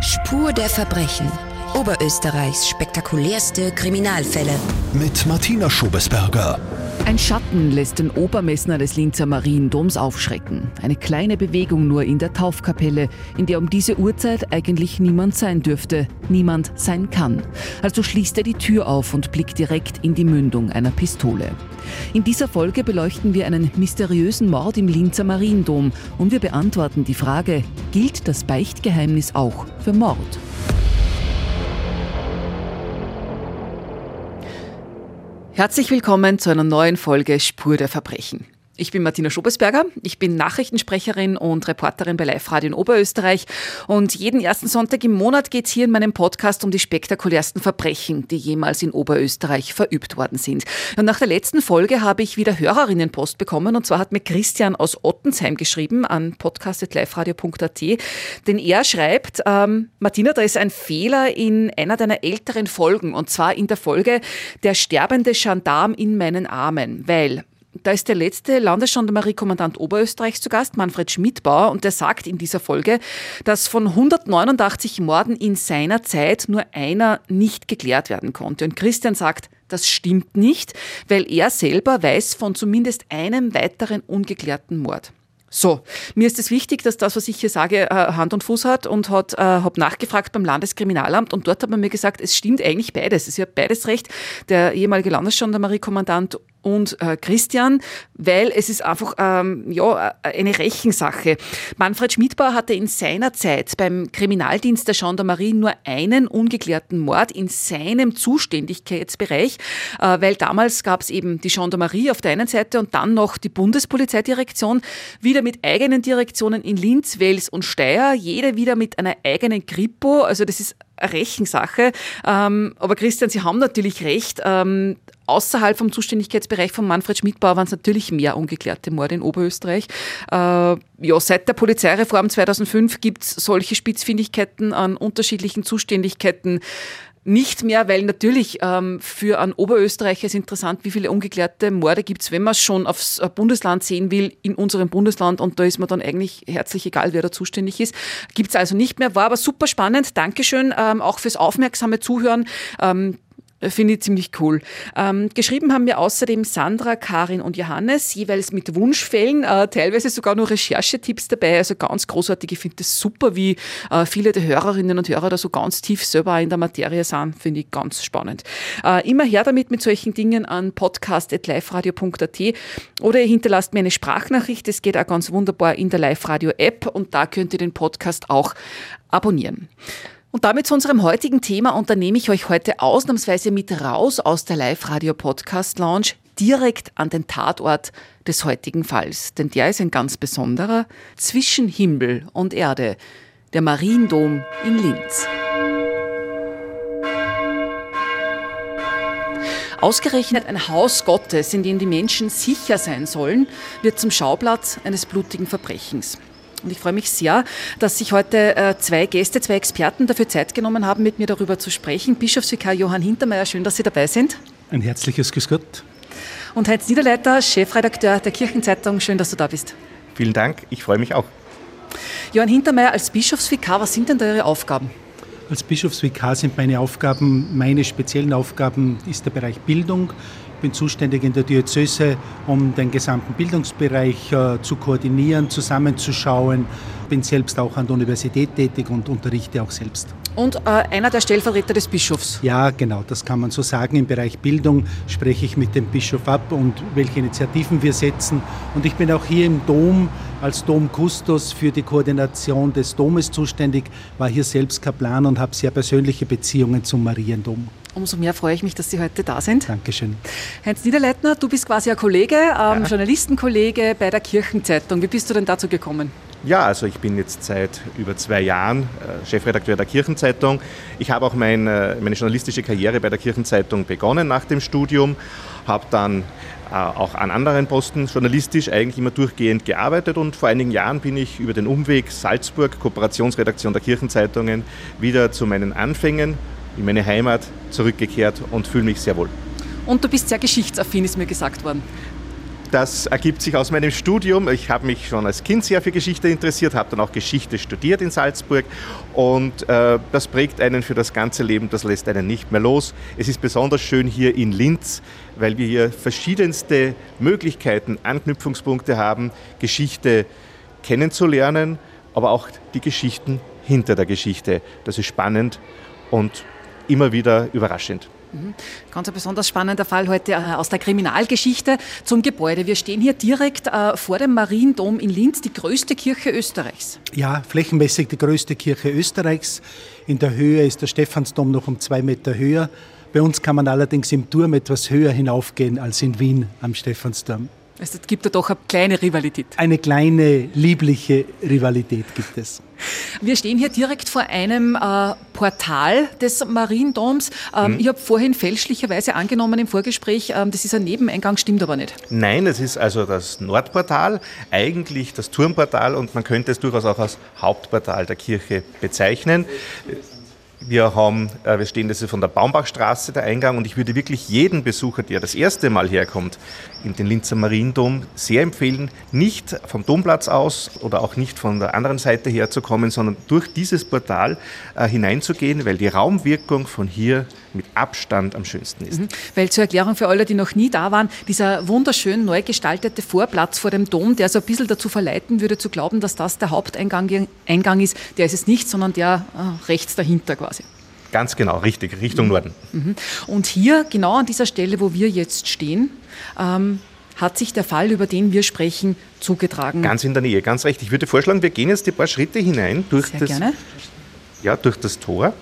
Spur der Verbrechen. Oberösterreichs spektakulärste Kriminalfälle. Mit Martina Schobesberger. Ein Schatten lässt den Obermessner des Linzer Mariendoms aufschrecken. Eine kleine Bewegung nur in der Taufkapelle, in der um diese Uhrzeit eigentlich niemand sein dürfte, niemand sein kann. Also schließt er die Tür auf und blickt direkt in die Mündung einer Pistole. In dieser Folge beleuchten wir einen mysteriösen Mord im Linzer Mariendom und wir beantworten die Frage, gilt das Beichtgeheimnis auch für Mord? Herzlich willkommen zu einer neuen Folge Spur der Verbrechen. Ich bin Martina Schobesberger, ich bin Nachrichtensprecherin und Reporterin bei Live Radio in Oberösterreich. Und jeden ersten Sonntag im Monat geht es hier in meinem Podcast um die spektakulärsten Verbrechen, die jemals in Oberösterreich verübt worden sind. Und nach der letzten Folge habe ich wieder Hörerinnenpost bekommen. Und zwar hat mir Christian aus Ottensheim geschrieben an podcast.liveradio.at, denn er schreibt, ähm, Martina, da ist ein Fehler in einer deiner älteren Folgen. Und zwar in der Folge Der sterbende Gendarm in meinen Armen, weil da ist der letzte Landesgendarmeriekommandant Oberösterreichs zu Gast, Manfred Schmidbauer, und der sagt in dieser Folge, dass von 189 Morden in seiner Zeit nur einer nicht geklärt werden konnte. Und Christian sagt, das stimmt nicht, weil er selber weiß von zumindest einem weiteren ungeklärten Mord. So, mir ist es wichtig, dass das, was ich hier sage, äh, Hand und Fuß hat und hat, äh, habe nachgefragt beim Landeskriminalamt und dort hat man mir gesagt, es stimmt eigentlich beides. Es ist ja beides recht. Der ehemalige Landesgendarmeriekommandant und äh, Christian, weil es ist einfach ähm, ja, eine Rechensache. Manfred Schmidbauer hatte in seiner Zeit beim Kriminaldienst der Gendarmerie nur einen ungeklärten Mord in seinem Zuständigkeitsbereich, äh, weil damals gab es eben die Gendarmerie auf der einen Seite und dann noch die Bundespolizeidirektion, wieder mit eigenen Direktionen in Linz, Wels und Steyr, jede wieder mit einer eigenen Kripo. Also das ist Rechensache. Ähm, aber Christian, Sie haben natürlich recht. Ähm, außerhalb vom Zuständigkeitsbereich von Manfred Schmidbauer waren es natürlich mehr ungeklärte Morde in Oberösterreich. Äh, ja, seit der Polizeireform 2005 gibt es solche Spitzfindigkeiten an unterschiedlichen Zuständigkeiten nicht mehr, weil natürlich ähm, für einen Oberösterreicher ist interessant, wie viele ungeklärte Morde gibt es, wenn man es schon aufs äh, Bundesland sehen will, in unserem Bundesland und da ist man dann eigentlich herzlich egal, wer da zuständig ist. Gibt es also nicht mehr, war aber super spannend. Dankeschön ähm, auch fürs aufmerksame Zuhören. Ähm, Finde ich ziemlich cool. Ähm, geschrieben haben mir außerdem Sandra, Karin und Johannes, jeweils mit Wunschfällen, äh, teilweise sogar nur Recherchetipps dabei, also ganz großartig. Ich finde das super, wie äh, viele der Hörerinnen und Hörer da so ganz tief selber in der Materie sind, finde ich ganz spannend. Äh, immer her damit mit solchen Dingen an podcast.liferadio.at oder ihr hinterlasst mir eine Sprachnachricht, das geht auch ganz wunderbar in der Live-Radio-App und da könnt ihr den Podcast auch abonnieren. Und damit zu unserem heutigen Thema und da nehme ich euch heute ausnahmsweise mit raus aus der Live-Radio-Podcast-Lounge direkt an den Tatort des heutigen Falls. Denn der ist ein ganz besonderer zwischen Himmel und Erde, der Mariendom in Linz. Ausgerechnet ein Haus Gottes, in dem die Menschen sicher sein sollen, wird zum Schauplatz eines blutigen Verbrechens. Und ich freue mich sehr, dass sich heute äh, zwei Gäste, zwei Experten dafür Zeit genommen haben, mit mir darüber zu sprechen. Bischofsvikar Johann Hintermeier, schön, dass Sie dabei sind. Ein herzliches Grüß Gott. Und Heinz Niederleiter, Chefredakteur der Kirchenzeitung, schön, dass du da bist. Vielen Dank, ich freue mich auch. Johann Hintermeier, als Bischofsvikar, was sind denn da Ihre Aufgaben? Als Bischofsvikar sind meine Aufgaben, meine speziellen Aufgaben ist der Bereich Bildung, bin zuständig in der Diözese, um den gesamten Bildungsbereich äh, zu koordinieren, zusammenzuschauen. Bin selbst auch an der Universität tätig und unterrichte auch selbst. Und äh, einer der Stellvertreter des Bischofs. Ja, genau, das kann man so sagen. Im Bereich Bildung spreche ich mit dem Bischof ab und welche Initiativen wir setzen. Und ich bin auch hier im Dom als Domkustos für die Koordination des Domes zuständig, war hier selbst Kaplan und habe sehr persönliche Beziehungen zum Mariendom. Umso mehr freue ich mich, dass Sie heute da sind. Dankeschön. Heinz Niederleitner, du bist quasi ein Kollege, ähm, ja. Journalistenkollege bei der Kirchenzeitung. Wie bist du denn dazu gekommen? Ja, also ich bin jetzt seit über zwei Jahren äh, Chefredakteur der Kirchenzeitung. Ich habe auch mein, äh, meine journalistische Karriere bei der Kirchenzeitung begonnen nach dem Studium, habe dann auch an anderen Posten journalistisch eigentlich immer durchgehend gearbeitet und vor einigen Jahren bin ich über den Umweg Salzburg, Kooperationsredaktion der Kirchenzeitungen, wieder zu meinen Anfängen in meine Heimat zurückgekehrt und fühle mich sehr wohl. Und du bist sehr geschichtsaffin, ist mir gesagt worden. Das ergibt sich aus meinem Studium. Ich habe mich schon als Kind sehr für Geschichte interessiert, habe dann auch Geschichte studiert in Salzburg und äh, das prägt einen für das ganze Leben, das lässt einen nicht mehr los. Es ist besonders schön hier in Linz, weil wir hier verschiedenste Möglichkeiten, Anknüpfungspunkte haben, Geschichte kennenzulernen, aber auch die Geschichten hinter der Geschichte. Das ist spannend und immer wieder überraschend. Mhm. Ganz ein besonders spannender Fall heute äh, aus der Kriminalgeschichte zum Gebäude. Wir stehen hier direkt äh, vor dem Mariendom in Linz, die größte Kirche Österreichs. Ja, flächenmäßig die größte Kirche Österreichs. In der Höhe ist der Stephansdom noch um zwei Meter höher. Bei uns kann man allerdings im Turm etwas höher hinaufgehen als in Wien am Stephansdom. Also es gibt da doch eine kleine Rivalität. Eine kleine, liebliche Rivalität gibt es. Wir stehen hier direkt vor einem äh, Portal des Mariendoms. Ähm, mhm. Ich habe vorhin fälschlicherweise angenommen im Vorgespräch, ähm, das ist ein Nebeneingang, stimmt aber nicht. Nein, es ist also das Nordportal, eigentlich das Turmportal und man könnte es durchaus auch als Hauptportal der Kirche bezeichnen. Wir, haben, äh, wir stehen das ist von der Baumbachstraße, der Eingang, und ich würde wirklich jeden Besucher, der das erste Mal herkommt, in den Linzer Mariendom, sehr empfehlen, nicht vom Domplatz aus oder auch nicht von der anderen Seite herzukommen, sondern durch dieses Portal äh, hineinzugehen, weil die Raumwirkung von hier mit Abstand am schönsten ist. Mhm. Weil zur Erklärung für alle, die noch nie da waren, dieser wunderschön neu gestaltete Vorplatz vor dem Dom, der so ein bisschen dazu verleiten würde, zu glauben, dass das der Haupteingang Eingang ist, der ist es nicht, sondern der äh, rechts dahinter quasi. Ganz genau, richtig, Richtung Norden. Mhm. Und hier, genau an dieser Stelle, wo wir jetzt stehen, ähm, hat sich der Fall, über den wir sprechen, zugetragen. Ganz in der Nähe, ganz recht. Ich würde vorschlagen, wir gehen jetzt ein paar Schritte hinein durch, Sehr das, gerne. Ja, durch das Tor.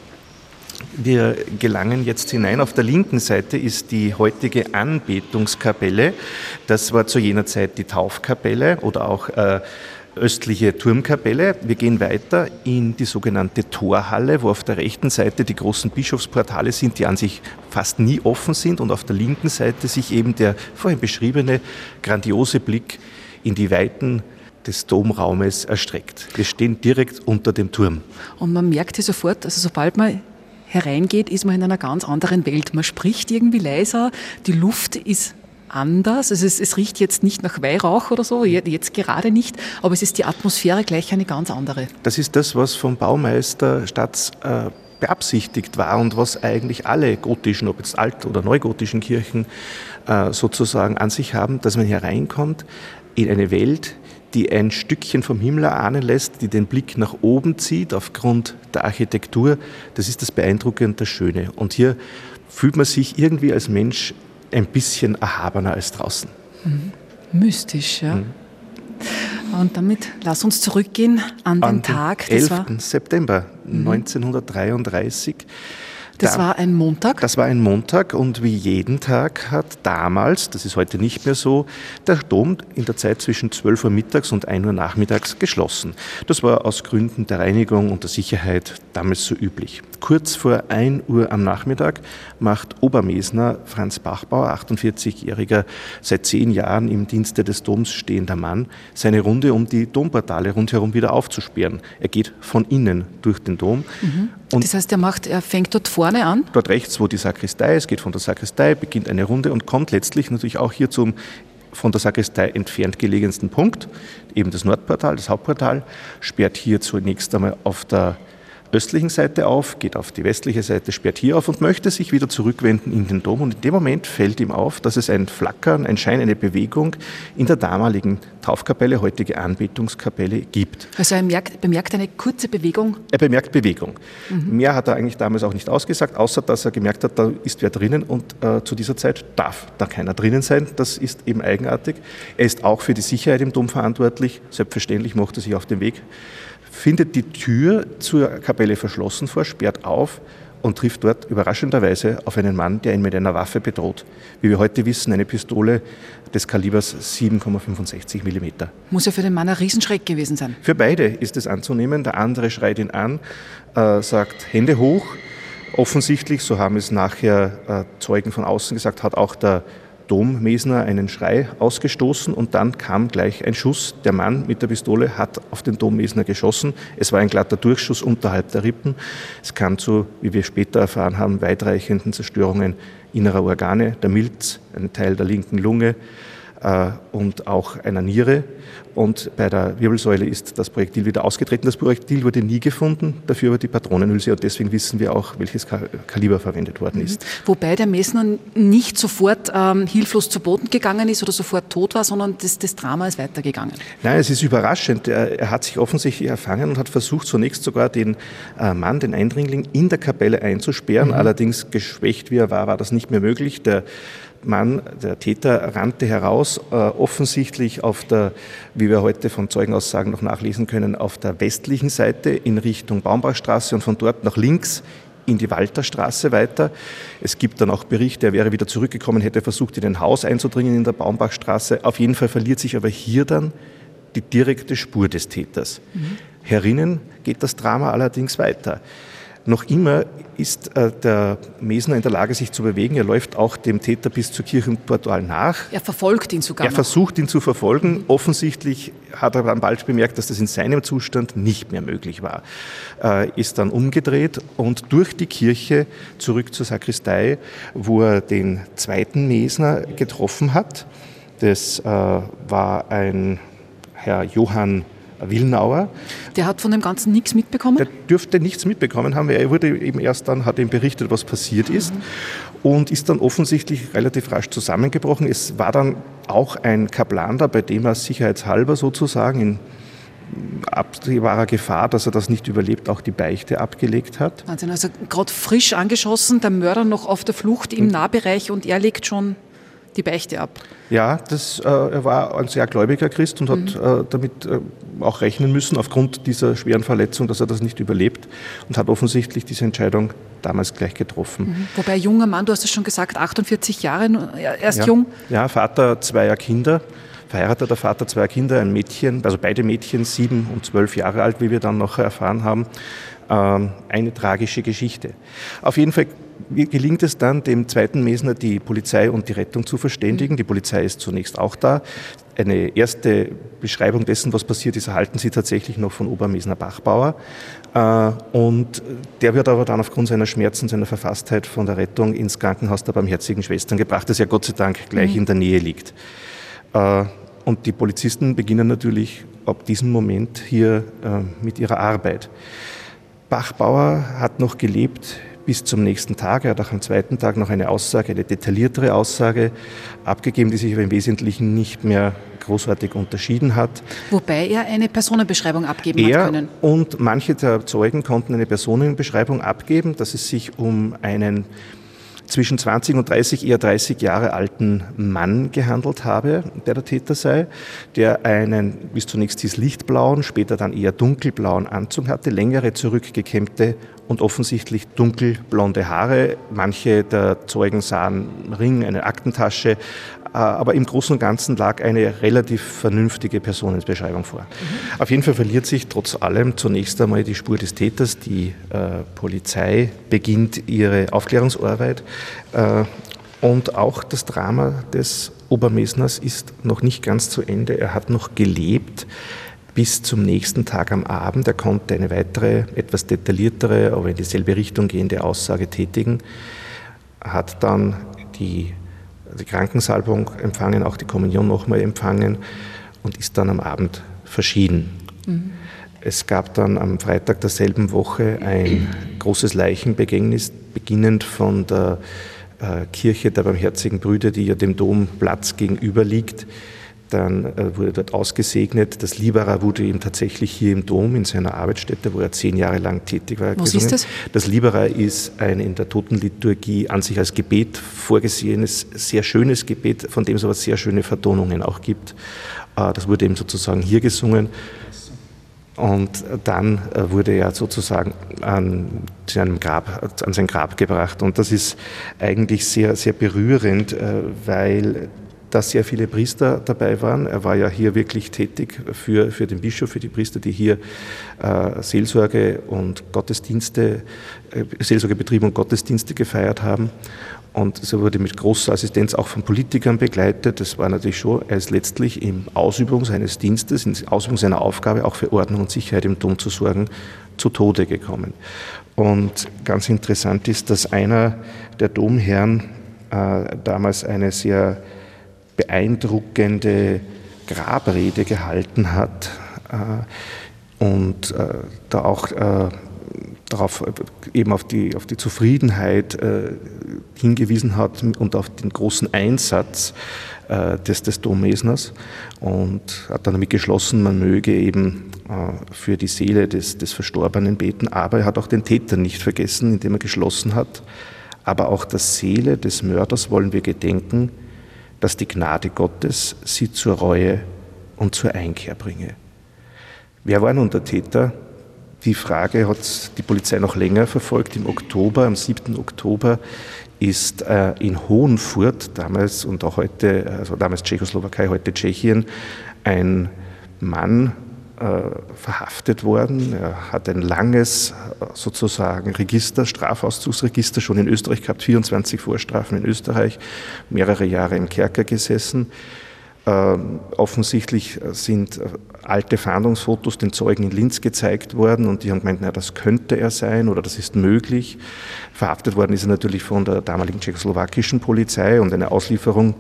Wir gelangen jetzt hinein. Auf der linken Seite ist die heutige Anbetungskapelle. Das war zu jener Zeit die Taufkapelle oder auch äh, östliche Turmkapelle. Wir gehen weiter in die sogenannte Torhalle, wo auf der rechten Seite die großen Bischofsportale sind, die an sich fast nie offen sind und auf der linken Seite sich eben der vorhin beschriebene grandiose Blick in die Weiten des Domraumes erstreckt. Wir stehen direkt unter dem Turm. Und man merkt hier sofort, also sobald man hereingeht, ist man in einer ganz anderen Welt. Man spricht irgendwie leiser, die Luft ist anders. Also es, es, riecht jetzt nicht nach Weihrauch oder so, jetzt gerade nicht, aber es ist die Atmosphäre gleich eine ganz andere. Das ist das, was vom Baumeister Stadt äh, beabsichtigt war und was eigentlich alle gotischen, ob jetzt alt- oder neugotischen Kirchen äh, sozusagen an sich haben, dass man hereinkommt in eine Welt, die ein Stückchen vom Himmel erahnen lässt, die den Blick nach oben zieht aufgrund der Architektur. Das ist das Beeindruckende, das Schöne. Und hier fühlt man sich irgendwie als Mensch ein bisschen erhabener als draußen. Mhm. Mystisch, ja. Mhm. Und damit lass uns zurückgehen an, an den Tag. Den 11. September mhm. 1933. Das da, war ein Montag? Das war ein Montag und wie jeden Tag hat damals, das ist heute nicht mehr so, der Dom in der Zeit zwischen 12 Uhr mittags und 1 Uhr nachmittags geschlossen. Das war aus Gründen der Reinigung und der Sicherheit damals so üblich. Kurz vor 1 Uhr am Nachmittag macht Obermesner Franz Bachbauer, 48-jähriger, seit zehn Jahren im Dienste des Doms stehender Mann, seine Runde, um die Domportale rundherum wieder aufzusperren. Er geht von innen durch den Dom. Mhm. Das heißt, er, macht, er fängt dort vor vorne an? Dort rechts, wo die Sakristei ist, geht von der Sakristei, beginnt eine Runde und kommt letztlich natürlich auch hier zum von der Sakristei entfernt gelegensten Punkt, eben das Nordportal, das Hauptportal, sperrt hier zunächst einmal auf der östlichen Seite auf, geht auf die westliche Seite, sperrt hier auf und möchte sich wieder zurückwenden in den Dom. Und in dem Moment fällt ihm auf, dass es ein Flackern, ein Schein, eine Bewegung in der damaligen Taufkapelle, heutige Anbetungskapelle, gibt. Also er merkt, bemerkt eine kurze Bewegung? Er bemerkt Bewegung. Mhm. Mehr hat er eigentlich damals auch nicht ausgesagt, außer dass er gemerkt hat, da ist wer drinnen und äh, zu dieser Zeit darf da keiner drinnen sein. Das ist eben eigenartig. Er ist auch für die Sicherheit im Dom verantwortlich. Selbstverständlich macht er sich auf den Weg findet die Tür zur Kapelle verschlossen vor, sperrt auf und trifft dort überraschenderweise auf einen Mann, der ihn mit einer Waffe bedroht. Wie wir heute wissen, eine Pistole des Kalibers 7,65 mm. Muss ja für den Mann ein Riesenschreck gewesen sein. Für beide ist es anzunehmen. Der andere schreit ihn an, äh, sagt Hände hoch. Offensichtlich, so haben es nachher äh, Zeugen von außen gesagt, hat auch der Dommesner einen Schrei ausgestoßen und dann kam gleich ein Schuss. Der Mann mit der Pistole hat auf den Dommesner geschossen. Es war ein glatter Durchschuss unterhalb der Rippen. Es kam zu, wie wir später erfahren haben, weitreichenden Zerstörungen innerer Organe, der Milz, ein Teil der linken Lunge, und auch einer Niere. Und bei der Wirbelsäule ist das Projektil wieder ausgetreten. Das Projektil wurde nie gefunden, dafür aber die Patronenhülse und deswegen wissen wir auch, welches Kaliber verwendet worden ist. Mhm. Wobei der Messner nicht sofort ähm, hilflos zu Boden gegangen ist oder sofort tot war, sondern das, das Drama ist weitergegangen. Nein, es ist überraschend. Er, er, hat sich offensichtlich erfangen und hat versucht, zunächst sogar den äh, Mann, den Eindringling, in der Kapelle einzusperren. Mhm. Allerdings geschwächt wie er war, war das nicht mehr möglich. Der Mann, der Täter, rannte heraus, äh, offensichtlich auf der, wie wir heute von Zeugenaussagen noch nachlesen können, auf der westlichen Seite in Richtung Baumbachstraße und von dort nach links in die Walterstraße weiter. Es gibt dann auch Berichte, er wäre wieder zurückgekommen, hätte versucht, in ein Haus einzudringen in der Baumbachstraße. Auf jeden Fall verliert sich aber hier dann die direkte Spur des Täters. Mhm. Herinnen geht das Drama allerdings weiter. Noch immer ist äh, der Mesner in der Lage, sich zu bewegen. Er läuft auch dem Täter bis zur Kirchenportal nach. Er verfolgt ihn sogar. Er noch. versucht ihn zu verfolgen. Offensichtlich hat er dann bald bemerkt, dass das in seinem Zustand nicht mehr möglich war. Äh, ist dann umgedreht und durch die Kirche zurück zur Sakristei, wo er den zweiten Mesner getroffen hat. Das äh, war ein Herr Johann Wilnauer. Der hat von dem Ganzen nichts mitbekommen? Der dürfte nichts mitbekommen haben. Er wurde eben erst dann, hat ihm berichtet, was passiert ist mhm. und ist dann offensichtlich relativ rasch zusammengebrochen. Es war dann auch ein Kaplan da, bei dem er sicherheitshalber sozusagen in absehbarer Gefahr, dass er das nicht überlebt, auch die Beichte abgelegt hat. Wahnsinn, also gerade frisch angeschossen, der Mörder noch auf der Flucht im Nahbereich und er legt schon die Beichte ab. Ja, das, äh, er war ein sehr gläubiger Christ und mhm. hat äh, damit äh, auch rechnen müssen, aufgrund dieser schweren Verletzung, dass er das nicht überlebt und hat offensichtlich diese Entscheidung damals gleich getroffen. Mhm. Wobei junger Mann, du hast es schon gesagt, 48 Jahre, erst ja. jung. Ja, Vater zweier Kinder, verheirateter Vater zweier Kinder, ein Mädchen, also beide Mädchen, sieben und zwölf Jahre alt, wie wir dann noch erfahren haben. Ähm, eine tragische Geschichte. Auf jeden Fall gelingt es dann, dem zweiten Mesner die Polizei und die Rettung zu verständigen. Die Polizei ist zunächst auch da. Eine erste Beschreibung dessen, was passiert ist, erhalten Sie tatsächlich noch von Obermesner Bachbauer. Äh, und der wird aber dann aufgrund seiner Schmerzen, seiner Verfasstheit von der Rettung ins Krankenhaus der Barmherzigen Schwestern gebracht, das ja Gott sei Dank gleich mhm. in der Nähe liegt. Äh, und die Polizisten beginnen natürlich ab diesem Moment hier äh, mit ihrer Arbeit. Bachbauer hat noch gelebt bis zum nächsten Tag. Er hat auch am zweiten Tag noch eine Aussage, eine detailliertere Aussage abgegeben, die sich aber im Wesentlichen nicht mehr großartig unterschieden hat. Wobei er eine Personenbeschreibung abgeben er hat können. Und manche der Zeugen konnten eine Personenbeschreibung abgeben, dass es sich um einen zwischen 20 und 30, eher 30 Jahre alten Mann gehandelt habe, der der Täter sei, der einen bis zunächst hieß lichtblauen, später dann eher dunkelblauen Anzug hatte, längere zurückgekämmte und offensichtlich dunkelblonde Haare. Manche der Zeugen sahen Ring, eine Aktentasche, aber im Großen und Ganzen lag eine relativ vernünftige Personenbeschreibung vor. Mhm. Auf jeden Fall verliert sich trotz allem zunächst einmal die Spur des Täters. Die äh, Polizei beginnt ihre Aufklärungsarbeit äh, und auch das Drama des Obermesners ist noch nicht ganz zu Ende. Er hat noch gelebt bis zum nächsten Tag am Abend. Er konnte eine weitere, etwas detailliertere, aber in dieselbe Richtung gehende Aussage tätigen, hat dann die, die Krankensalbung empfangen, auch die Kommunion nochmal empfangen und ist dann am Abend verschieden. Mhm. Es gab dann am Freitag derselben Woche ein großes Leichenbegängnis, beginnend von der äh, Kirche der Barmherzigen Brüder, die ja dem Domplatz gegenüber liegt, dann äh, wurde dort ausgesegnet. Das Libera wurde ihm tatsächlich hier im Dom in seiner Arbeitsstätte, wo er zehn Jahre lang tätig war. Was gesungen. ist das? Das Libera ist ein in der Totenliturgie an sich als Gebet vorgesehenes, sehr schönes Gebet, von dem es aber sehr schöne Vertonungen auch gibt. Äh, das wurde ihm sozusagen hier gesungen. Und dann äh, wurde er sozusagen an, seinem Grab, an sein Grab gebracht. Und das ist eigentlich sehr, sehr berührend, weil dass sehr viele Priester dabei waren. Er war ja hier wirklich tätig für, für den Bischof, für die Priester, die hier äh, Seelsorge und Gottesdienste, äh, Seelsorge und Gottesdienste gefeiert haben. Und so wurde mit großer Assistenz auch von Politikern begleitet. Das war natürlich schon, er ist letztlich in Ausübung seines Dienstes, in Ausübung seiner Aufgabe, auch für Ordnung und Sicherheit im Dom zu sorgen, zu Tode gekommen. Und ganz interessant ist, dass einer der Domherren äh, damals eine sehr beeindruckende Grabrede gehalten hat und da auch darauf eben auf die, auf die Zufriedenheit hingewiesen hat und auf den großen Einsatz des, des Dommesners und hat dann damit geschlossen, man möge eben für die Seele des, des Verstorbenen beten, aber er hat auch den Täter nicht vergessen, indem er geschlossen hat, aber auch der Seele des Mörders wollen wir gedenken, dass die Gnade Gottes sie zur Reue und zur Einkehr bringe. Wer war nun der Täter? Die Frage hat die Polizei noch länger verfolgt. Im Oktober, am 7. Oktober, ist äh, in Hohenfurt, damals und auch heute, also damals Tschechoslowakei, heute Tschechien, ein Mann verhaftet worden. Er hat ein langes sozusagen Register, Strafauszugsregister schon in Österreich gehabt, 24 Vorstrafen in Österreich, mehrere Jahre im Kerker gesessen. Ähm, offensichtlich sind äh, alte Fahndungsfotos den Zeugen in Linz gezeigt worden und die haben gemeint, na, das könnte er sein oder das ist möglich. Verhaftet worden ist er natürlich von der damaligen tschechoslowakischen Polizei und eine Auslieferung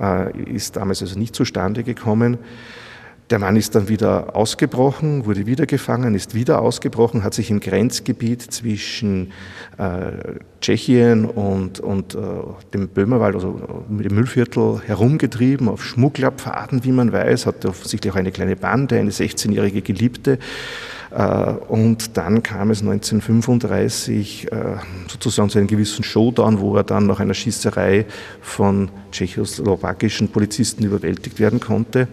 äh, ist damals also nicht zustande gekommen. Der Mann ist dann wieder ausgebrochen, wurde wieder gefangen, ist wieder ausgebrochen, hat sich im Grenzgebiet zwischen äh, Tschechien und, und äh, dem Böhmerwald, also dem Müllviertel herumgetrieben, auf Schmugglerpfaden, wie man weiß, hatte offensichtlich auch eine kleine Bande, eine 16-jährige Geliebte. Äh, und dann kam es 1935 äh, sozusagen zu einem gewissen Showdown, wo er dann nach einer Schießerei von tschechoslowakischen Polizisten überwältigt werden konnte.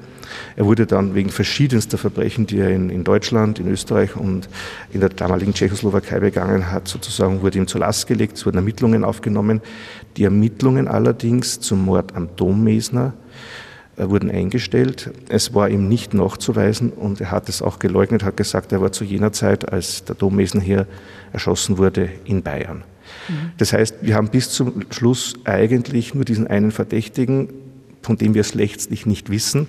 Er wurde dann wegen verschiedenster Verbrechen, die er in, in, Deutschland, in Österreich und in der damaligen Tschechoslowakei begangen hat, sozusagen wurde ihm zur Last gelegt, es wurden Ermittlungen aufgenommen. Die Ermittlungen allerdings zum Mord am Dommesner äh, wurden eingestellt. Es war ihm nicht nachzuweisen und er hat es auch geleugnet, hat gesagt, er war zu jener Zeit, als der Dommesner hier erschossen wurde, in Bayern. Mhm. Das heißt, wir haben bis zum Schluss eigentlich nur diesen einen Verdächtigen, von dem wir es letztlich nicht wissen.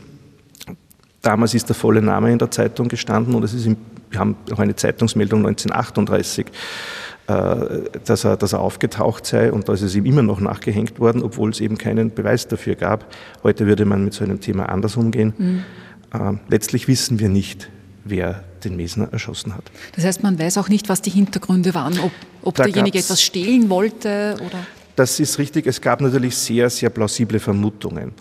Damals ist der volle Name in der Zeitung gestanden und es ist, im, wir haben auch eine Zeitungsmeldung 1938, äh, dass er, dass er aufgetaucht sei und da ist es ihm immer noch nachgehängt worden, obwohl es eben keinen Beweis dafür gab. Heute würde man mit so einem Thema anders umgehen. Mhm. Äh, letztlich wissen wir nicht, wer den Mesner erschossen hat. Das heißt, man weiß auch nicht, was die Hintergründe waren, ob, ob derjenige etwas stehlen wollte oder. Das ist richtig. Es gab natürlich sehr, sehr plausible Vermutungen.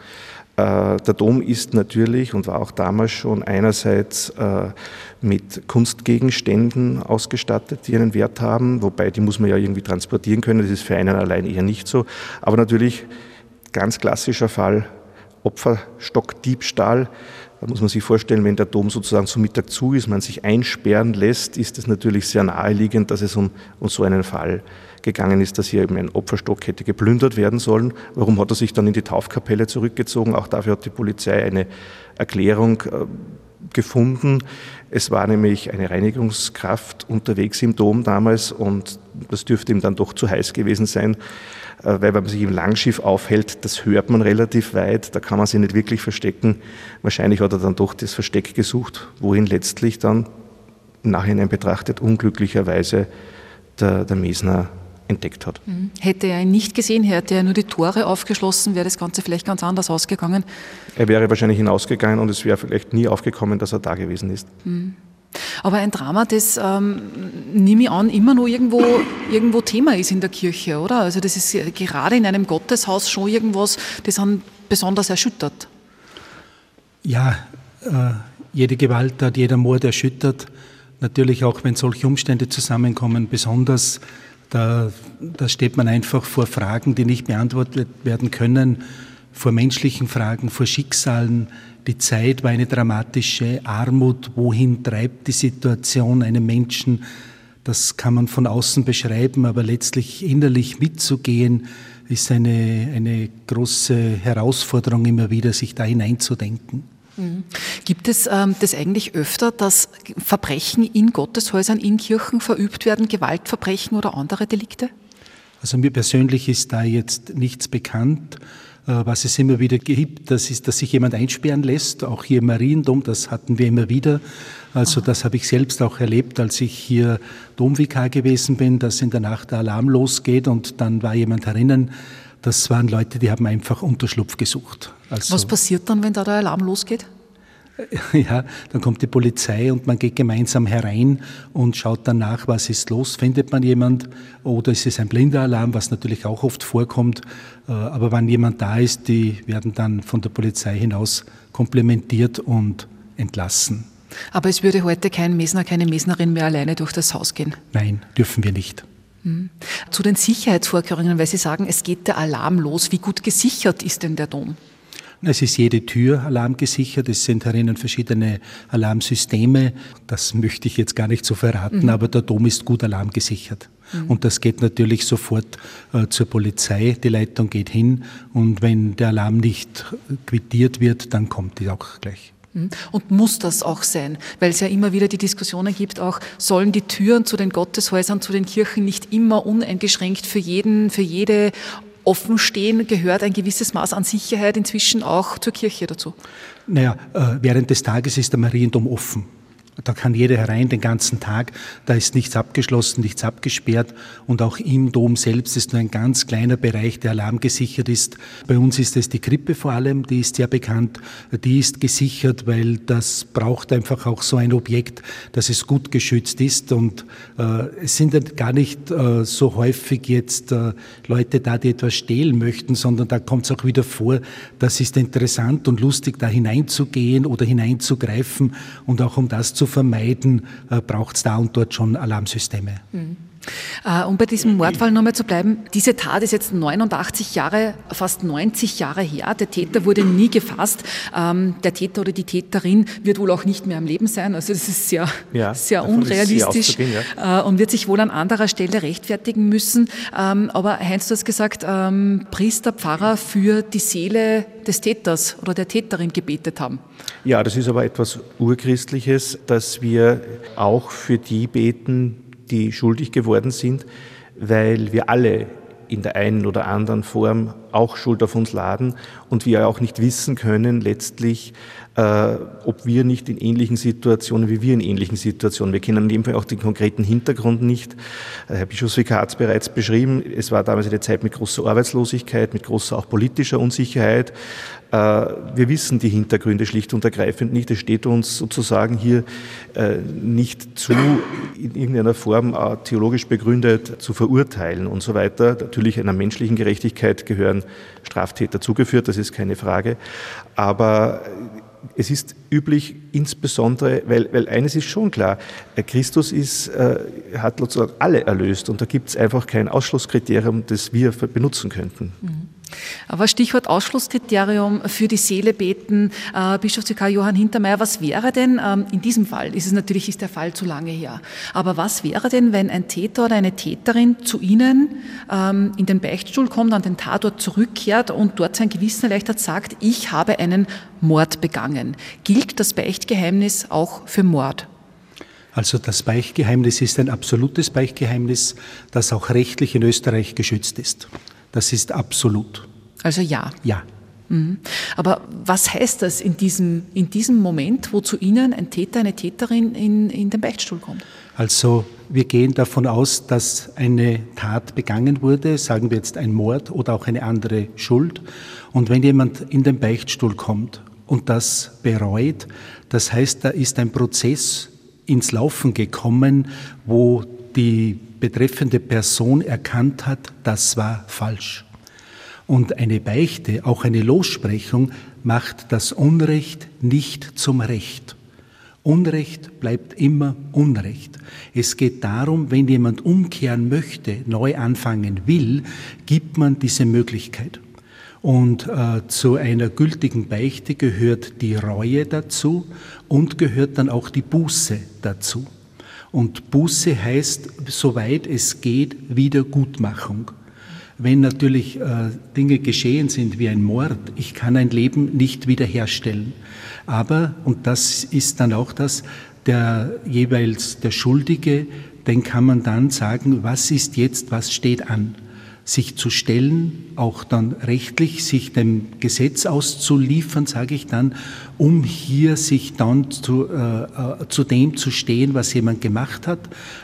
Äh, der Dom ist natürlich und war auch damals schon einerseits äh, mit Kunstgegenständen ausgestattet, die einen Wert haben, wobei die muss man ja irgendwie transportieren können. Das ist für einen allein eher nicht so. Aber natürlich ganz klassischer Fall Opferstockdiebstahl. Da muss man sich vorstellen, wenn der Dom sozusagen zum Mittag zu ist, man sich einsperren lässt, ist es natürlich sehr naheliegend, dass es um, um so einen Fall gegangen ist, dass hier eben ein Opferstock hätte geplündert werden sollen. Warum hat er sich dann in die Taufkapelle zurückgezogen? Auch dafür hat die Polizei eine Erklärung äh, gefunden. Es war nämlich eine Reinigungskraft unterwegs im Dom damals und das dürfte ihm dann doch zu heiß gewesen sein, äh, weil wenn man sich im Langschiff aufhält, das hört man relativ weit, da kann man sich nicht wirklich verstecken. Wahrscheinlich hat er dann doch das Versteck gesucht, wohin letztlich dann im Nachhinein betrachtet unglücklicherweise der, der Mesner entdeckt hat. Mhm. Hätte er ihn nicht gesehen, hätte er nur die Tore aufgeschlossen, wäre das Ganze vielleicht ganz anders ausgegangen. Er wäre wahrscheinlich hinausgegangen und es wäre vielleicht nie aufgekommen, dass er da gewesen ist. Mhm. Aber ein Drama, das ähm, nehme ich an, immer noch irgendwo, irgendwo Thema ist in der Kirche, oder? Also das ist gerade in einem Gotteshaus schon irgendwas, das einen besonders erschüttert. Ja, äh, jede Gewalttat, jeder Mord erschüttert. Natürlich auch, wenn solche Umstände zusammenkommen, besonders da, da steht man einfach vor Fragen, die nicht beantwortet werden können, vor menschlichen Fragen, vor Schicksalen. Die Zeit war eine dramatische Armut. Wohin treibt die Situation einen Menschen? Das kann man von außen beschreiben, aber letztlich innerlich mitzugehen, ist eine, eine große Herausforderung immer wieder, sich da hineinzudenken. Gibt es ähm, das eigentlich öfter, dass Verbrechen in Gotteshäusern, in Kirchen verübt werden, Gewaltverbrechen oder andere Delikte? Also mir persönlich ist da jetzt nichts bekannt. Äh, was es immer wieder gibt, das ist, dass sich jemand einsperren lässt, auch hier im Mariendom, das hatten wir immer wieder. Also das habe ich selbst auch erlebt, als ich hier Domvikar gewesen bin, dass in der Nacht der Alarm losgeht und dann war jemand herinnen Das waren Leute, die haben einfach Unterschlupf gesucht. Also, Was passiert dann, wenn da der Alarm losgeht? Ja, dann kommt die Polizei und man geht gemeinsam herein und schaut danach, was ist los, findet man jemand oder ist es ein blinder Alarm, was natürlich auch oft vorkommt. Äh, aber wenn jemand da ist, die werden dann von der Polizei hinaus komplementiert und entlassen. Aber es würde heute kein Mesner, keine Mesnerin mehr alleine durch das Haus gehen? Nein, dürfen wir nicht. Hm. Zu den Sicherheitsvorkehrungen, weil Sie sagen, es geht der Alarm los. Wie gut gesichert ist denn der Dom? Es ist jede Tür alarmgesichert. Es sind herinnen verschiedene Alarmsysteme. Das möchte ich jetzt gar nicht so verraten, mhm. aber der Dom ist gut alarmgesichert. Mhm. Und das geht natürlich sofort äh, zur Polizei. Die Leitung geht hin und wenn der Alarm nicht quittiert wird, dann kommt die auch gleich. Mhm. Und muss das auch sein? Weil es ja immer wieder die Diskussionen gibt, auch sollen die Türen zu den Gotteshäusern, zu den Kirchen nicht immer uneingeschränkt für jeden, für jede offen stehen, gehört ein gewisses Maß an Sicherheit inzwischen auch zur Kirche dazu? Naja, äh, während des Tages ist der Mariendom offen. Da kann jeder herein den ganzen Tag. Da ist nichts abgeschlossen, nichts abgesperrt. Und auch im Dom selbst ist nur ein ganz kleiner Bereich, der alarmgesichert ist. Bei uns ist es die Krippe vor allem, die ist sehr bekannt. Die ist gesichert, weil das braucht einfach auch so ein Objekt, dass es gut geschützt ist. Und äh, es sind gar nicht äh, so häufig jetzt äh, Leute da, die etwas stehlen möchten, sondern da kommt es auch wieder vor, das ist interessant und lustig, da hineinzugehen oder hineinzugreifen und auch um das zu vermeiden, äh, braucht es da und dort schon Alarmsysteme. Mhm. Um bei diesem Mordfall nochmal zu bleiben, diese Tat ist jetzt 89 Jahre, fast 90 Jahre her. Der Täter wurde nie gefasst. Ähm, der Täter oder die Täterin wird wohl auch nicht mehr am Leben sein. Also das ist sehr, ja, sehr unrealistisch ja. Äh, und wird sich wohl an anderer Stelle rechtfertigen müssen. Ähm, aber Heinz, du hast gesagt, Priester, Pfarrer für die Seele des Täters oder der Täterin gebetet haben. Ja, das ist aber etwas Urchristliches, dass wir auch für die beten, die schuldig geworden sind, weil wir alle in der einen oder anderen Form auch Schuld auf uns laden und wir auch nicht wissen können letztlich, äh, ob wir nicht in ähnlichen Situationen wie wir in ähnlichen Situationen. Wir kennen in dem Fall auch den konkreten Hintergrund nicht. Äh, Herr Bischofsvikar hat es bereits beschrieben. Es war damals eine Zeit mit großer Arbeitslosigkeit, mit großer auch politischer Unsicherheit. Äh, wir wissen die Hintergründe schlicht und ergreifend nicht. Es steht uns sozusagen hier äh, nicht zu, in irgendeiner Form äh, theologisch begründet zu verurteilen und so weiter. Natürlich einer menschlichen Gerechtigkeit gehören Straftäter zugeführt, das ist keine Frage. Aber es ist üblich, insbesondere, weil, weil eines ist schon klar, Christus ist, äh, hat sozusagen alle erlöst und da gibt es einfach kein Ausschlusskriterium, das wir benutzen könnten. Mhm. Aber Stichwort Ausschlusskriterium für die Seele beten, äh, Bischofsvikar Johann Hintermeier, was wäre denn, ähm, in diesem Fall ist es natürlich, ist der Fall zu lange her, aber was wäre denn, wenn ein Täter oder eine Täterin zu Ihnen ähm, in den Beichtstuhl kommt, an den Tatort zurückkehrt und dort sein Gewissen erleichtert sagt, ich habe einen Mord begangen. Gilt das Beichtgeheimnis auch für Mord? Also das Beichtgeheimnis ist ein absolutes Beichtgeheimnis, das auch rechtlich in Österreich geschützt ist. Das ist absolut. Also ja. Ja. Mhm. Aber was heißt das in diesem, in diesem Moment, wo zu Ihnen ein Täter, eine Täterin in, in den Beichtstuhl kommt? Also wir gehen davon aus, dass eine Tat begangen wurde, sagen wir jetzt ein Mord oder auch eine andere Schuld. Und wenn jemand in den Beichtstuhl kommt und das bereut, das heißt, da ist ein Prozess ins Laufen gekommen, wo die betreffende Person erkannt hat, das war falsch. Und eine Beichte, auch eine Lossprechung, macht das Unrecht nicht zum Recht. Unrecht bleibt immer Unrecht. Es geht darum, wenn jemand umkehren möchte, neu anfangen will, gibt man diese Möglichkeit. Und äh, zu einer gültigen Beichte gehört die Reue dazu und gehört dann auch die Buße dazu. Und Buße heißt, soweit es geht, Wiedergutmachung. Wenn natürlich äh, Dinge geschehen sind wie ein Mord, ich kann ein Leben nicht wiederherstellen. Aber, und das ist dann auch das, der jeweils der Schuldige, den kann man dann sagen, was ist jetzt, was steht an sich zu stellen, auch dann rechtlich sich dem Gesetz auszuliefern, sage ich dann, um hier sich dann zu, äh, äh, zu dem zu stehen, was jemand gemacht hat,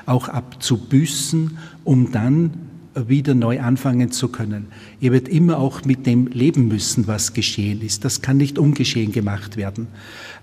auch abzubüßen, um dann wieder neu anfangen zu können. Er wird immer auch mit dem leben müssen, was geschehen ist. Das kann nicht ungeschehen gemacht werden.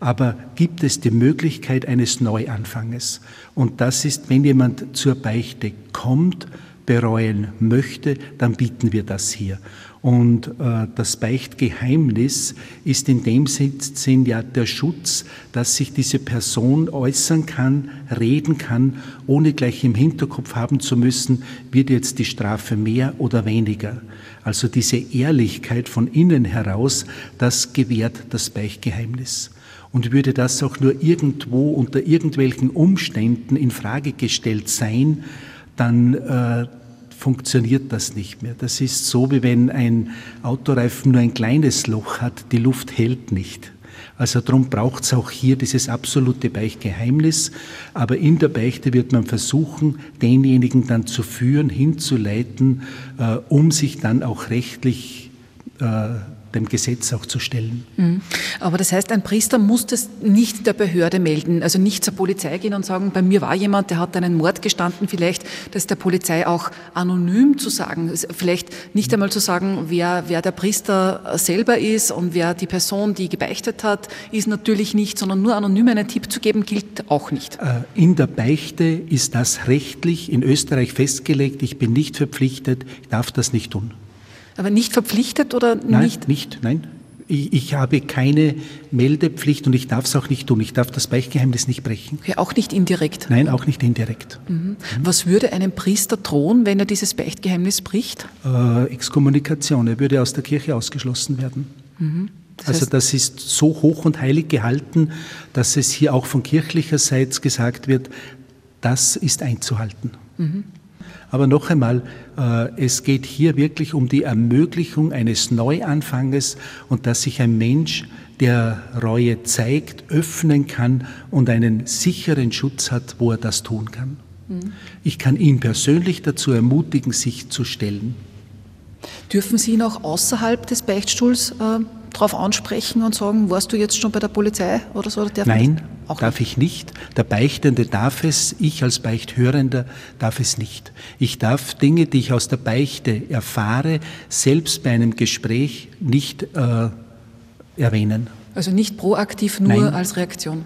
Aber gibt es die Möglichkeit eines Neuanfanges? Und das ist, wenn jemand zur Beichte kommt, bereuen möchte, dann bieten wir das hier. Und äh, das Beichtgeheimnis ist in dem Sinn ja der Schutz, dass sich diese Person äußern kann, reden kann, ohne gleich im Hinterkopf haben zu müssen, wird jetzt die Strafe mehr oder weniger. Also diese Ehrlichkeit von innen heraus, das gewährt das Beichtgeheimnis. Und würde das auch nur irgendwo unter irgendwelchen Umständen in Frage gestellt sein, dann äh, funktioniert das nicht mehr. Das ist so, wie wenn ein Autoreifen nur ein kleines Loch hat, die Luft hält nicht. Also darum braucht es auch hier dieses absolute Beichtgeheimnis. Aber in der Beichte wird man versuchen, denjenigen dann zu führen, hinzuleiten, äh, um sich dann auch rechtlich äh, dem Gesetz auch zu stellen. Mhm. Aber das heißt, ein Priester muss das nicht der Behörde melden, also nicht zur Polizei gehen und sagen, bei mir war jemand, der hat einen Mord gestanden, vielleicht das der Polizei auch anonym zu sagen, vielleicht nicht einmal zu sagen, wer, wer der Priester selber ist und wer die Person, die gebeichtet hat, ist natürlich nicht, sondern nur anonym einen Tipp zu geben, gilt auch nicht. Äh, in der Beichte ist das rechtlich in Österreich festgelegt. Ich bin nicht verpflichtet, ich darf das nicht tun. Aber nicht verpflichtet oder nein, nicht? Nicht, nein. Ich, ich, habe keine Meldepflicht und ich darf es auch nicht tun. Ich darf das Beichtgeheimnis nicht brechen. Okay, auch nicht indirekt? Nein, auch nicht indirekt. Mhm. Was würde einem Priester drohen, wenn er dieses Beichtgeheimnis bricht? Äh, Exkommunikation. Er würde aus der Kirche ausgeschlossen werden. Mhm. Das also das ist so hoch und heilig gehalten, dass es hier auch von kirchlicherseits gesagt wird, das ist einzuhalten. Mhm. Aber noch einmal, äh, es geht hier wirklich um die Ermöglichung eines Neuanfanges und dass sich ein Mensch, der Reue zeigt, öffnen kann und einen sicheren Schutz hat, wo er das tun kann. Mhm. Ich kann ihn persönlich dazu ermutigen, sich zu stellen. Dürfen Sie ihn auch außerhalb des Beichtstuhls äh, darauf ansprechen und sagen, warst du jetzt schon bei der Polizei oder so? Oder Nein, auch darf nicht? ich nicht. Der Beichtende darf es, ich als Beichthörender darf es nicht. Ich darf Dinge, die ich aus der Beichte erfahre, selbst bei einem Gespräch nicht äh, erwähnen. Also nicht proaktiv, nur Nein. als Reaktion.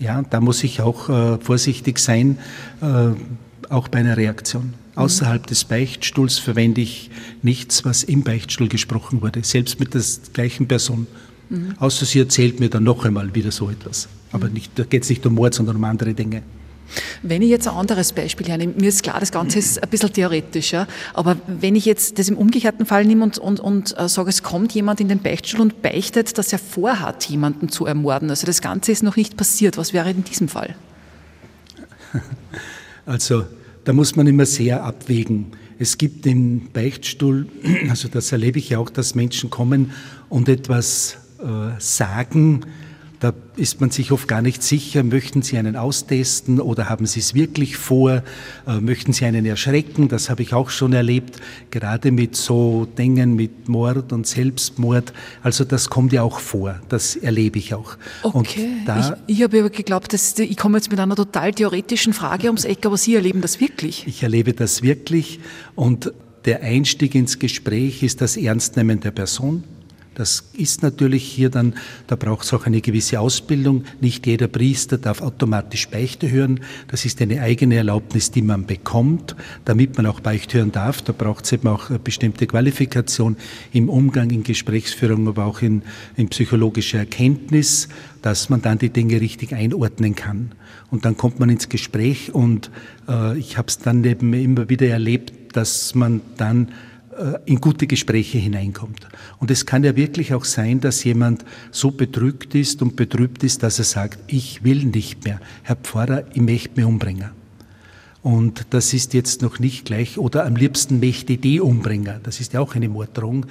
Ja, da muss ich auch äh, vorsichtig sein, äh, auch bei einer Reaktion. Außerhalb des Beichtstuhls verwende ich nichts, was im Beichtstuhl gesprochen wurde, selbst mit der gleichen Person. Mhm. Außer sie erzählt mir dann noch einmal wieder so etwas. Aber mhm. nicht, da geht es nicht um Mord, sondern um andere Dinge. Wenn ich jetzt ein anderes Beispiel hernehme, mir ist klar, das Ganze ist ein bisschen theoretisch, ja, aber wenn ich jetzt das im umgekehrten Fall nehme und, und, und äh, sage, es kommt jemand in den Beichtstuhl und beichtet, dass er vorhat, jemanden zu ermorden, also das Ganze ist noch nicht passiert, was wäre in diesem Fall? Also da muss man immer sehr abwägen. Es gibt im Beichtstuhl, also das erlebe ich ja auch, dass Menschen kommen und etwas äh, sagen, da ist man sich oft gar nicht sicher, möchten Sie einen austesten oder haben Sie es wirklich vor, äh, möchten Sie einen erschrecken, das habe ich auch schon erlebt, gerade mit so Dingen mit Mord und Selbstmord, also das kommt ja auch vor, das erlebe ich auch. Okay, ich, ich, habe aber geglaubt, dass, ich komme jetzt mit einer total theoretischen Frage ums Eck, aber Sie erleben das wirklich? Ich erlebe das wirklich und der Einstieg ins Gespräch ist das Ernstnehmen der Person, das ist natürlich hier dann, da braucht es auch eine gewisse Ausbildung. Nicht jeder Priester darf automatisch Beichte hören. Das ist eine eigene Erlaubnis, die man bekommt, damit man auch Beichte hören darf. Da braucht es eben auch eine bestimmte Qualifikation im Umgang, in Gesprächsführung, aber auch in, in psychologischer Erkenntnis, dass man dann die Dinge richtig einordnen kann. Und dann kommt man ins Gespräch und äh, ich habe es dann eben immer wieder erlebt, dass man dann in gute Gespräche hineinkommt. Und es kann ja wirklich auch sein, dass jemand so bedrückt ist und betrübt ist, dass er sagt, ich will nicht mehr. Herr Pfarrer, ich möchte mich umbringen. Und das ist jetzt noch nicht gleich, oder am liebsten möchte die umbringen. Das ist ja auch eine Morddrohung.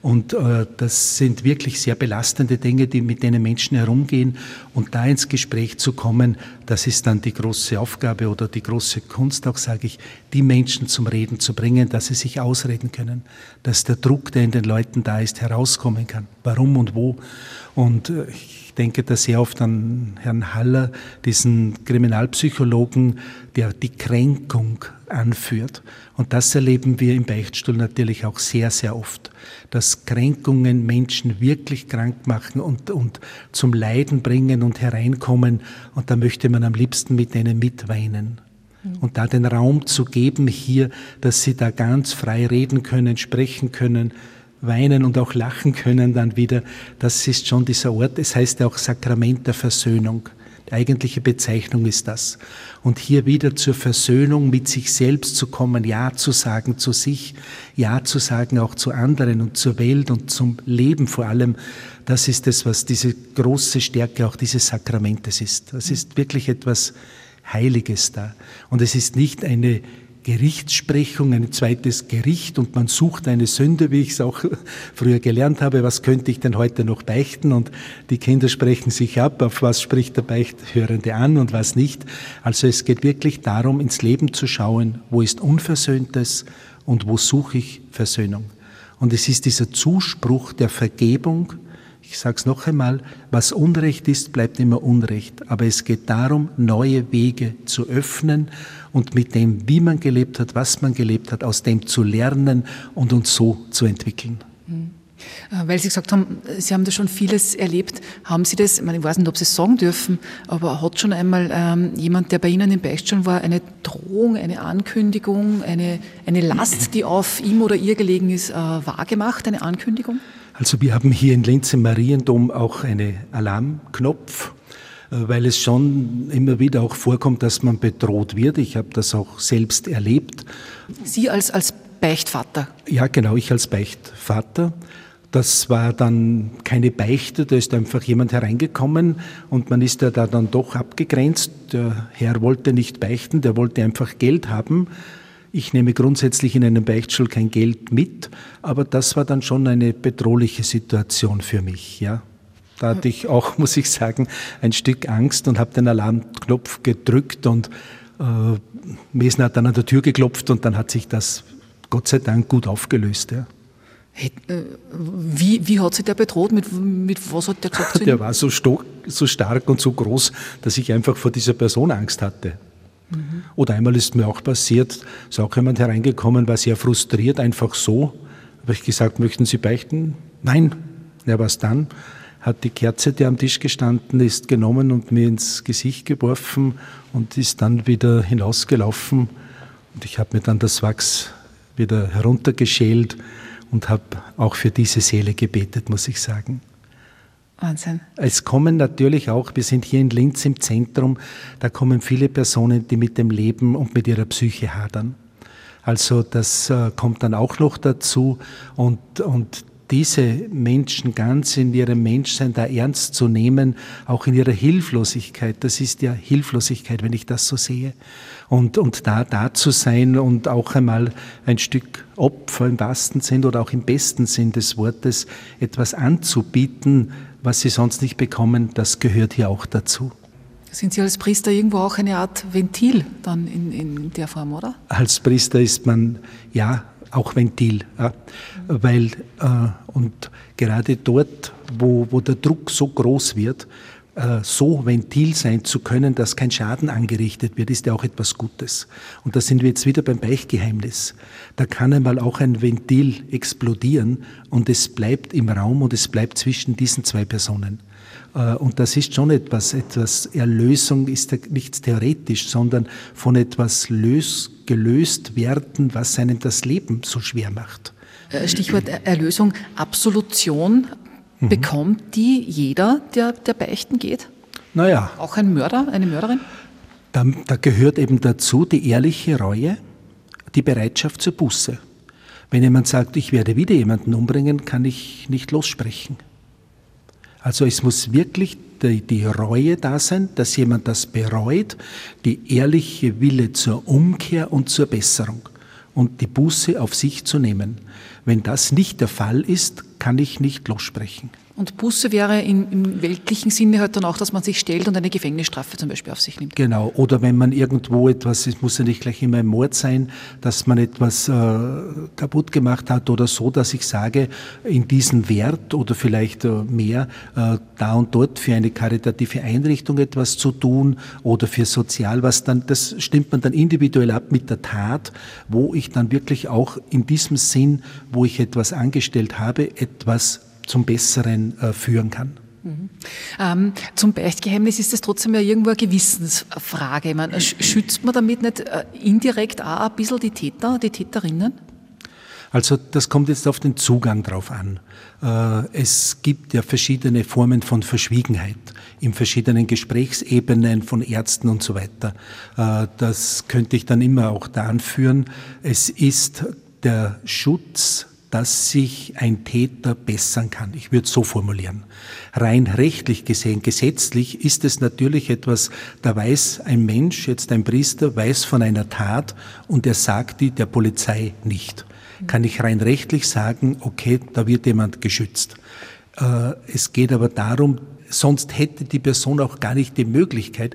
Und äh, das sind wirklich sehr belastende Dinge, die mit denen Menschen herumgehen. Und da ins Gespräch zu kommen, das ist dann die große Aufgabe oder die große Kunst, auch sage ich, die Menschen zum Reden zu bringen, dass sie sich ausreden können, dass der Druck, der in den Leuten da ist, herauskommen kann. Warum und wo. Und äh, ich denke da sehr oft an Herrn Haller, diesen Kriminalpsychologen, der die Kränkung anführt. Und das erleben wir im Beichtstuhl natürlich auch sehr, sehr oft, dass Kränkungen Menschen wirklich krank machen und, und zum Leiden bringen und hereinkommen. Und da möchte man am liebsten mit denen mitweinen. Und da den Raum zu geben hier, dass sie da ganz frei reden können, sprechen können, weinen und auch lachen können dann wieder, das ist schon dieser Ort. Es heißt ja auch Sakrament der Versöhnung. Die eigentliche Bezeichnung ist das. Und hier wieder zur Versöhnung mit sich selbst zu kommen, Ja zu sagen zu sich, Ja zu sagen auch zu anderen und zur Welt und zum Leben vor allem, das ist es, was diese große Stärke auch dieses Sakramentes ist. Das ist wirklich etwas Heiliges da. Und es ist nicht eine Gerichtssprechung, ein zweites Gericht und man sucht eine Sünde, wie ich es auch früher gelernt habe, was könnte ich denn heute noch beichten und die Kinder sprechen sich ab, auf was spricht der Beichthörende an und was nicht. Also es geht wirklich darum, ins Leben zu schauen, wo ist Unversöhntes und wo suche ich Versöhnung. Und es ist dieser Zuspruch der Vergebung, ich sage es noch einmal, was Unrecht ist, bleibt immer Unrecht. Aber es geht darum, neue Wege zu öffnen und mit dem, wie man gelebt hat, was man gelebt hat, aus dem zu lernen und uns so zu entwickeln. Mhm. Weil Sie gesagt haben, Sie haben da schon vieles erlebt. Haben Sie das, ich, meine, ich weiß nicht, ob Sie es sagen dürfen, aber hat schon einmal ähm, jemand, der bei Ihnen im Beichtstuhl war, eine Drohung, eine Ankündigung, eine, eine Last, die auf ihm oder ihr gelegen ist, äh, wahrgemacht, eine Ankündigung? Also wir haben hier in Linz im Mariendom auch einen Alarmknopf, äh, weil es schon immer wieder auch vorkommt, dass man bedroht wird. Ich habe das auch selbst erlebt. Sie als, als Beichtvater? Ja, genau, ich als Beichtvater. Das war dann keine Beichte, da ist einfach jemand hereingekommen und man ist ja da dann doch abgegrenzt. Der Herr wollte nicht beichten, der wollte einfach Geld haben. Ich nehme grundsätzlich in einem Beichtstuhl kein Geld mit, aber das war dann schon eine bedrohliche Situation für mich, ja. Da hatte ich auch, muss ich sagen, ein Stück Angst und habe den Alarmknopf gedrückt und äh, Mesner hat dann an der Tür geklopft und dann hat sich das Gott sei Dank gut aufgelöst. Ja. Äh, wie, wie hat sich der bedroht? Mit, mit was hat der gesagt? Der war so, so stark und so groß, dass ich einfach vor dieser Person Angst hatte. Mhm. Oder einmal ist mir auch passiert, ist auch jemand hereingekommen, war sehr frustriert, einfach so. Habe ich gesagt, möchten Sie beichten? Nein. Ja, was dann? Hat die Kerze, die am Tisch gestanden ist, genommen und mir ins Gesicht geworfen und ist dann wieder hinausgelaufen. Und ich habe mir dann das Wachs wieder heruntergeschält und habe auch für diese Seele gebetet, muss ich sagen. Wahnsinn. Es kommen natürlich auch, wir sind hier in Linz im Zentrum, da kommen viele Personen, die mit dem Leben und mit ihrer Psyche hadern. Also das äh, kommt dann auch noch dazu und, und diese Menschen ganz in ihrem Menschsein da ernst zu nehmen, auch in ihrer Hilflosigkeit. Das ist ja Hilflosigkeit, wenn ich das so sehe. Und, und da, da zu sein und auch einmal ein Stück Opfer im wahrsten Sinn oder auch im besten Sinn des Wortes etwas anzubieten, was sie sonst nicht bekommen, das gehört hier auch dazu. Sind Sie als Priester irgendwo auch eine Art Ventil dann in, in der Form, oder? Als Priester ist man ja auch Ventil, ja, weil äh, und gerade dort, wo, wo der Druck so groß wird, äh, so Ventil sein zu können, dass kein Schaden angerichtet wird, ist ja auch etwas Gutes. Und da sind wir jetzt wieder beim Beichgeheimnis. Da kann einmal auch ein Ventil explodieren und es bleibt im Raum und es bleibt zwischen diesen zwei Personen. Äh, und das ist schon etwas, etwas Erlösung ist nichts theoretisch, sondern von etwas lös, gelöst werden, was einem das Leben so schwer macht. Äh, Stichwort Erlösung, Absolution Mhm. Bekommt die jeder, der, der beichten geht? Naja. Auch ein Mörder, eine Mörderin? Da, da gehört eben dazu die ehrliche Reue, die Bereitschaft zur Buße. Wenn jemand sagt, ich werde wieder jemanden umbringen, kann ich nicht lossprechen. Also es muss wirklich die, die, Reue da sein, dass jemand das bereut, die ehrliche Wille zur Umkehr und zur Besserung und die Buße auf sich zu nehmen. Wenn das nicht der Fall ist, kann ich nicht lossprechen. Und Buße wäre im, im, weltlichen Sinne halt dann auch, dass man sich stellt und eine Gefängnisstrafe zum Beispiel auf sich nimmt. Genau. Oder wenn man irgendwo etwas, es muss ja nicht gleich immer ein Mord sein, dass man etwas äh, kaputt gemacht hat oder so, dass ich sage, in diesen Wert oder vielleicht äh, mehr äh, da und dort für eine karitative Einrichtung etwas zu tun oder für sozial was dann, das stimmt man dann individuell ab mit der Tat, wo ich dann wirklich auch in diesem Sinn, wo ich etwas angestellt habe, etwas zum Besseren äh, führen kann. Mhm. Ähm, zum Beichtgeheimnis ist es trotzdem ja irgendwo eine Gewissensfrage. Ich meine, schützt man damit nicht äh, indirekt auch ein bisschen die Täter, die Täterinnen? Also das kommt jetzt auf den Zugang drauf an. Äh, es gibt ja verschiedene Formen von Verschwiegenheit in verschiedenen Gesprächsebenen von Ärzten und so weiter. Äh, das könnte ich dann immer auch da anführen. Es ist der Schutz dass sich ein Täter bessern kann. Ich würde es so formulieren. Rein rechtlich gesehen, gesetzlich ist es natürlich etwas, da weiß ein Mensch, jetzt ein Priester, weiß von einer Tat und er sagt die der Polizei nicht. Kann ich rein rechtlich sagen, okay, da wird jemand geschützt. Äh, es geht aber darum, sonst hätte die Person auch gar nicht die Möglichkeit,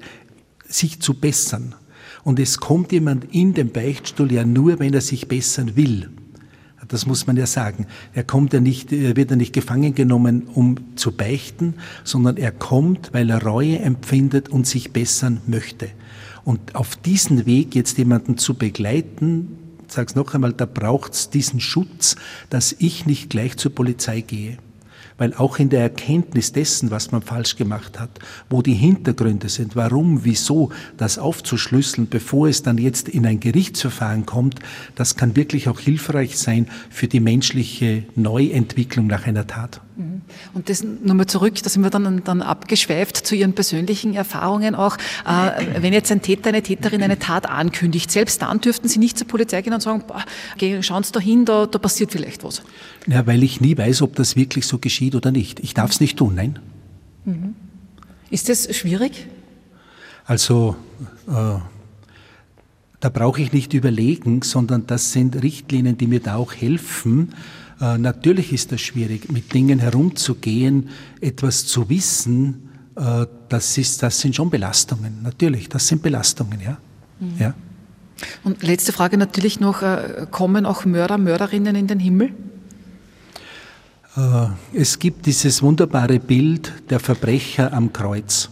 sich zu bessern. Und es kommt jemand in den Beichtstuhl ja nur, wenn er sich bessern will. Das muss man ja sagen. Er kommt ja nicht, er wird ja nicht gefangen genommen, um zu beichten, sondern er kommt, weil er Reue empfindet und sich bessern möchte. Und auf diesen Weg jetzt jemanden zu begleiten, es noch einmal, da braucht es diesen Schutz, dass ich nicht gleich zur Polizei gehe weil auch in der Erkenntnis dessen, was man falsch gemacht hat, wo die Hintergründe sind, warum, wieso, das aufzuschlüsseln, bevor es dann jetzt in ein Gerichtsverfahren kommt, das kann wirklich auch hilfreich sein für die menschliche Neuentwicklung nach einer Tat. Mhm. Und das nochmal zurück, da sind wir dann, dann abgeschweift zu Ihren persönlichen Erfahrungen auch. Äh, wenn jetzt ein Täter, eine Täterin eine Tat ankündigt, selbst dann dürften Sie nicht zur Polizei gehen und sagen, boah, schauen Sie da hin, da, da passiert vielleicht was. Ja, weil ich nie weiß, ob das wirklich so geschieht oder nicht. Ich darf es nicht tun, nein. Mhm. Ist das schwierig? Also, äh, da brauche ich nicht überlegen, sondern das sind Richtlinien, die mir da auch helfen, äh, natürlich ist das schwierig, mit Dingen herumzugehen, etwas zu wissen, äh, das, ist, das sind schon Belastungen. Natürlich, das sind Belastungen, ja. Mhm. ja. Und letzte Frage natürlich noch, äh, kommen auch Mörder, Mörderinnen in den Himmel? Es gibt dieses wunderbare Bild der Verbrecher am Kreuz.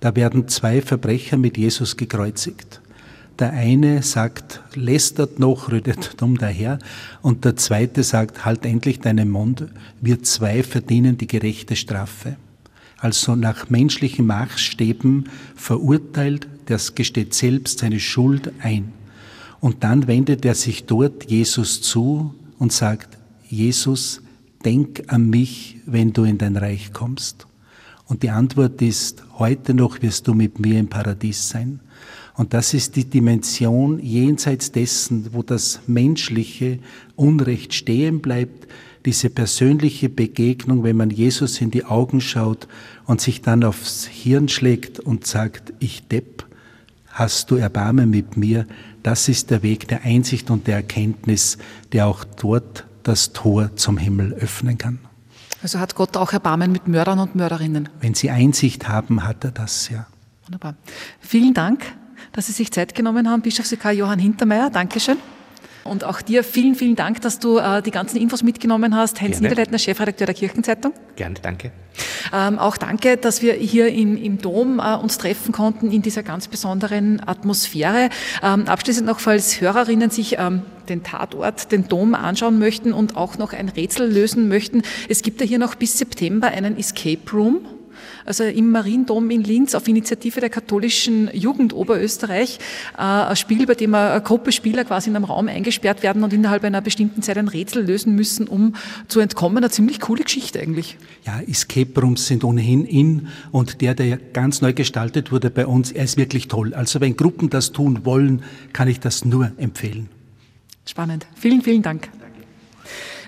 Da werden zwei Verbrecher mit Jesus gekreuzigt. Der eine sagt, lästert noch, rüdet dumm daher, und der zweite sagt, halt endlich deinen Mund, wir zwei verdienen die gerechte Strafe. Also nach menschlichen Maßstäben verurteilt, das gesteht selbst seine Schuld ein. Und dann wendet er sich dort Jesus zu und sagt, Jesus, denk an mich, wenn du in dein Reich kommst. Und die Antwort ist, heute noch wirst du mit mir im Paradies sein. Und das ist die Dimension jenseits dessen, wo das menschliche Unrecht stehen bleibt, diese persönliche Begegnung, wenn man Jesus in die Augen schaut und sich dann aufs Hirn schlägt und sagt, ich Depp, hast du Erbarmen mit mir, das ist der Weg der Einsicht und der Erkenntnis, der auch dort das Tor zum Himmel öffnen kann. Also hat Gott auch Erbarmen mit Mördern und Mörderinnen? Wenn sie Einsicht haben, hat er das, ja. Wunderbar. Vielen Dank dass Sie sich Zeit genommen haben. Bischofsvikar Johann Hintermeier, Dankeschön. Und auch dir vielen, vielen Dank, dass du äh, die ganzen Infos mitgenommen hast. Heinz Gerne. Niederleitner, Chefredakteur der Kirchenzeitung. Gerne, danke. Ähm, auch danke, dass wir hier in, im Dom äh, uns treffen konnten in dieser ganz besonderen Atmosphäre. Ähm, abschließend noch, falls Hörerinnen sich ähm, den Tatort, den Dom anschauen möchten und auch noch ein Rätsel lösen möchten. Es gibt ja hier noch bis September einen Escape Room also im Mariendom in Linz auf Initiative der katholischen Jugend Oberösterreich äh, ein Spiel, bei dem eine Gruppe Spieler quasi in einem Raum eingesperrt werden und innerhalb einer bestimmten Zeit ein Rätsel lösen müssen, um zu entkommen. Eine ziemlich coole Geschichte eigentlich. Ja, Escape Rooms sind ohnehin in und der, der ganz neu gestaltet wurde bei uns, er ist wirklich toll. Also wenn Gruppen das tun wollen, kann ich das nur empfehlen. Spannend. Vielen, vielen Dank.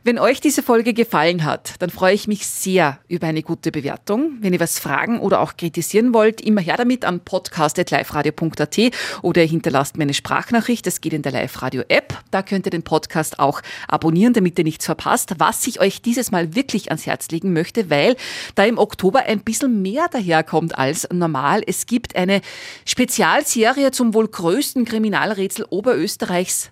Wenn euch diese Folge gefallen hat, dann freue ich mich sehr über eine gute Bewertung. Wenn ihr was fragen oder auch kritisieren wollt, immer her damit an podcast.liferadio.at oder hinterlasst mir eine Sprachnachricht. Das geht in der Live-Radio-App. Da könnt ihr den Podcast auch abonnieren, damit ihr nichts verpasst. Was ich euch dieses Mal wirklich ans Herz legen möchte, weil da im Oktober ein bisschen mehr daherkommt als normal. Es gibt eine Spezialserie zum wohl größten Kriminalrätsel Oberösterreichs,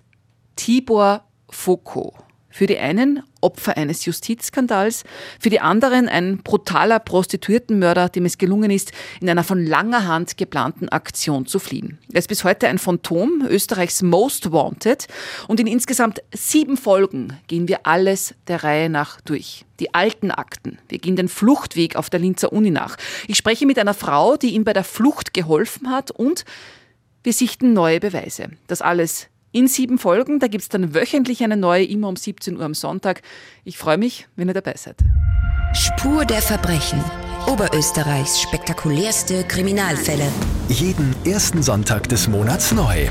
Tibor Foucault. Für die einen Opfer eines Justizskandals, für die anderen ein brutaler Prostituiertenmörder, dem es gelungen ist, in einer von langer Hand geplanten Aktion zu fliehen. Er ist bis heute ein Phantom, Österreichs Most Wanted und in insgesamt sieben Folgen gehen wir alles der Reihe nach durch. Die alten Akten. Wir gehen den Fluchtweg auf der Linzer Uni nach. Ich spreche mit einer Frau, die ihm bei der Flucht geholfen hat und wir sichten neue Beweise. Das alles in sieben Folgen. Da gibt es dann wöchentlich eine neue, immer um 17 Uhr am Sonntag. Ich freue mich, wenn ihr dabei seid. Spur der Verbrechen. Oberösterreichs spektakulärste Kriminalfälle. Jeden ersten Sonntag des Monats neu.